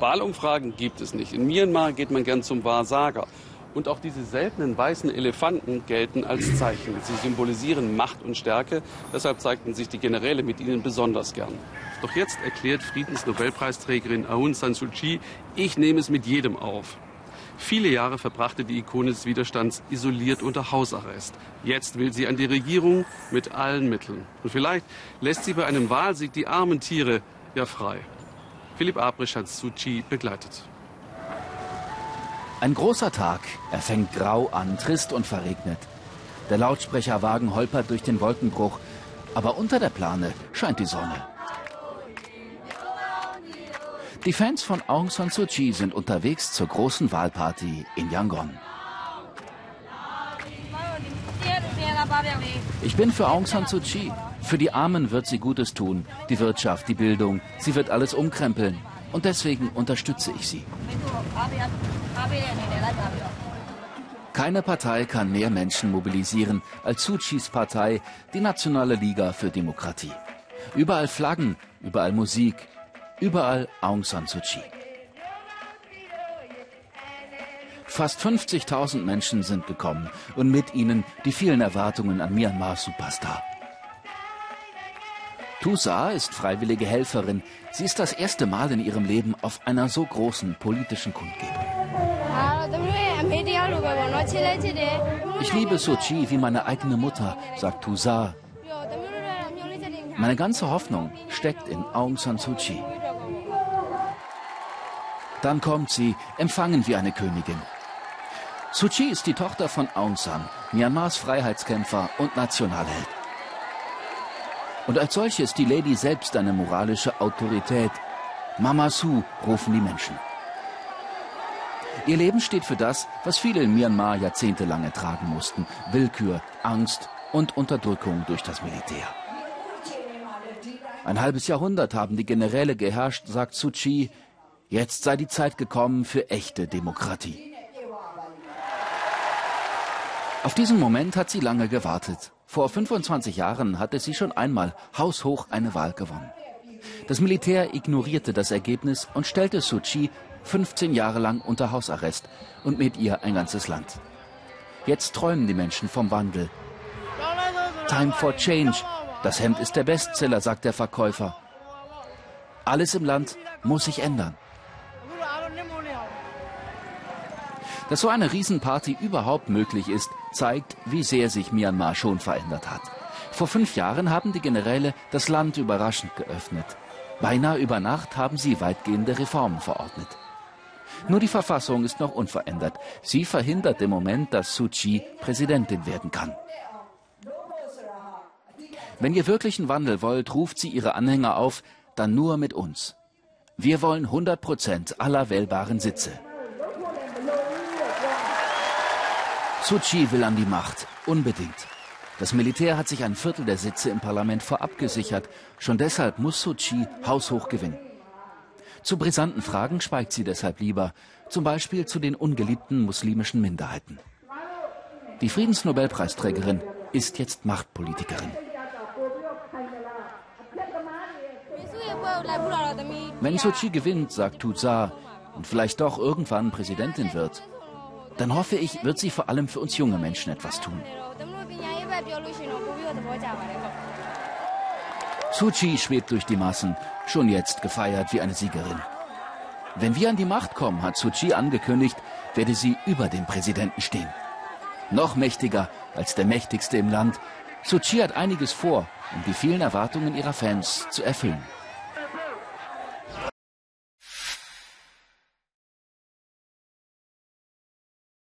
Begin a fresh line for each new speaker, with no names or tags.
Wahlumfragen gibt es nicht. In Myanmar geht man gern zum Wahrsager. Und auch diese seltenen weißen Elefanten gelten als Zeichen. Sie symbolisieren Macht und Stärke. Deshalb zeigten sich die Generäle mit ihnen besonders gern. Doch jetzt erklärt Friedensnobelpreisträgerin Aung San Suu Kyi, ich nehme es mit jedem auf. Viele Jahre verbrachte die Ikone des Widerstands isoliert unter Hausarrest. Jetzt will sie an die Regierung mit allen Mitteln. Und vielleicht lässt sie bei einem Wahlsieg die armen Tiere ja frei. Philipp Abrisch hat Suu Kyi begleitet.
Ein großer Tag. Er fängt grau an, trist und verregnet. Der Lautsprecherwagen holpert durch den Wolkenbruch. Aber unter der Plane scheint die Sonne. Die Fans von Aung San Suu Kyi sind unterwegs zur großen Wahlparty in Yangon. Ich bin für Aung San Suu Kyi. Für die Armen wird sie Gutes tun. Die Wirtschaft, die Bildung. Sie wird alles umkrempeln. Und deswegen unterstütze ich sie. Keine Partei kann mehr Menschen mobilisieren als Suu Kyis Partei, die Nationale Liga für Demokratie. Überall Flaggen, überall Musik, überall Aung San Suu Kyi. Fast 50.000 Menschen sind gekommen und mit ihnen die vielen Erwartungen an Myanmar Superstar. Tusa ist freiwillige Helferin. Sie ist das erste Mal in ihrem Leben auf einer so großen politischen Kundgebung. Ich liebe Sochi wie meine eigene Mutter, sagt Tusa. Meine ganze Hoffnung steckt in Aung San Suu Kyi. Dann kommt sie, empfangen wie eine Königin. Suu Kyi ist die Tochter von Aung San, Myanmars Freiheitskämpfer und Nationalheld. Und als solche ist die Lady selbst eine moralische Autorität. Mama Su rufen die Menschen. Ihr Leben steht für das, was viele in Myanmar jahrzehntelang ertragen mussten. Willkür, Angst und Unterdrückung durch das Militär. Ein halbes Jahrhundert haben die Generäle geherrscht, sagt Suu Kyi. Jetzt sei die Zeit gekommen für echte Demokratie. Auf diesen Moment hat sie lange gewartet. Vor 25 Jahren hatte sie schon einmal haushoch eine Wahl gewonnen. Das Militär ignorierte das Ergebnis und stellte Suu Kyi 15 Jahre lang unter Hausarrest und mit ihr ein ganzes Land. Jetzt träumen die Menschen vom Wandel. Time for Change. Das Hemd ist der Bestseller, sagt der Verkäufer. Alles im Land muss sich ändern. Dass so eine Riesenparty überhaupt möglich ist, zeigt, wie sehr sich Myanmar schon verändert hat. Vor fünf Jahren haben die Generäle das Land überraschend geöffnet. Beinahe über Nacht haben sie weitgehende Reformen verordnet. Nur die Verfassung ist noch unverändert. Sie verhindert im Moment, dass Suu Kyi Präsidentin werden kann. Wenn ihr wirklichen Wandel wollt, ruft sie ihre Anhänger auf, dann nur mit uns. Wir wollen 100 Prozent aller wählbaren Sitze. Suu will an die Macht, unbedingt. Das Militär hat sich ein Viertel der Sitze im Parlament vorab gesichert. Schon deshalb muss Suu haushoch gewinnen. Zu brisanten Fragen schweigt sie deshalb lieber, zum Beispiel zu den ungeliebten muslimischen Minderheiten. Die Friedensnobelpreisträgerin ist jetzt Machtpolitikerin. Wenn Suu gewinnt, sagt Tutsa, und vielleicht doch irgendwann Präsidentin wird, dann hoffe ich, wird sie vor allem für uns junge Menschen etwas tun. Suu schwebt durch die Massen, schon jetzt gefeiert wie eine Siegerin. Wenn wir an die Macht kommen, hat Suu angekündigt, werde sie über dem Präsidenten stehen. Noch mächtiger als der mächtigste im Land. Suu hat einiges vor, um die vielen Erwartungen ihrer Fans zu erfüllen.